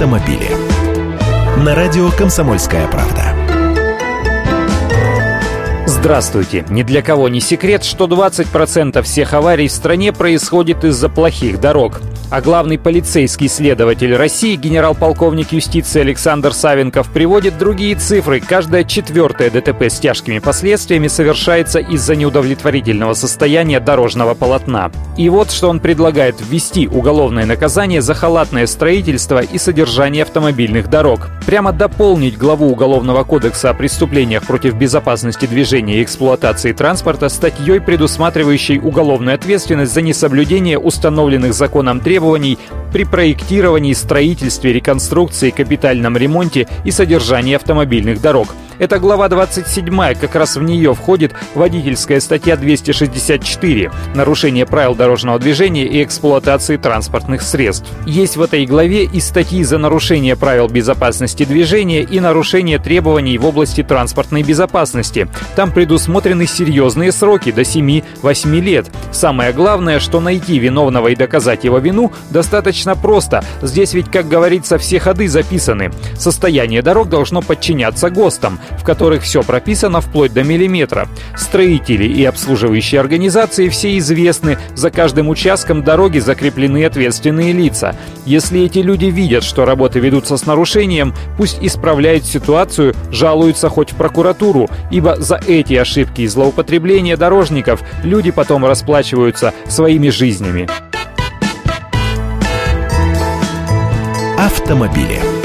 автомобили. На радио «Комсомольская правда». Здравствуйте! Ни для кого не секрет, что 20% всех аварий в стране происходит из-за плохих дорог. А главный полицейский следователь России, генерал-полковник юстиции Александр Савенков, приводит другие цифры. Каждое четвертое ДТП с тяжкими последствиями совершается из-за неудовлетворительного состояния дорожного полотна. И вот что он предлагает ввести уголовное наказание за халатное строительство и содержание автомобильных дорог. Прямо дополнить главу Уголовного кодекса о преступлениях против безопасности движения и эксплуатации транспорта статьей, предусматривающей уголовную ответственность за несоблюдение установленных законом требований при проектировании, строительстве, реконструкции, капитальном ремонте и содержании автомобильных дорог. Это глава 27, как раз в нее входит водительская статья 264 «Нарушение правил дорожного движения и эксплуатации транспортных средств». Есть в этой главе и статьи за нарушение правил безопасности движения и нарушение требований в области транспортной безопасности. Там предусмотрены серьезные сроки до 7-8 лет. Самое главное, что найти виновного и доказать его вину достаточно просто. Здесь ведь, как говорится, все ходы записаны. Состояние дорог должно подчиняться ГОСТам в которых все прописано вплоть до миллиметра. Строители и обслуживающие организации все известны, за каждым участком дороги закреплены ответственные лица. Если эти люди видят, что работы ведутся с нарушением, пусть исправляют ситуацию, жалуются хоть в прокуратуру, ибо за эти ошибки и злоупотребления дорожников люди потом расплачиваются своими жизнями. Автомобили.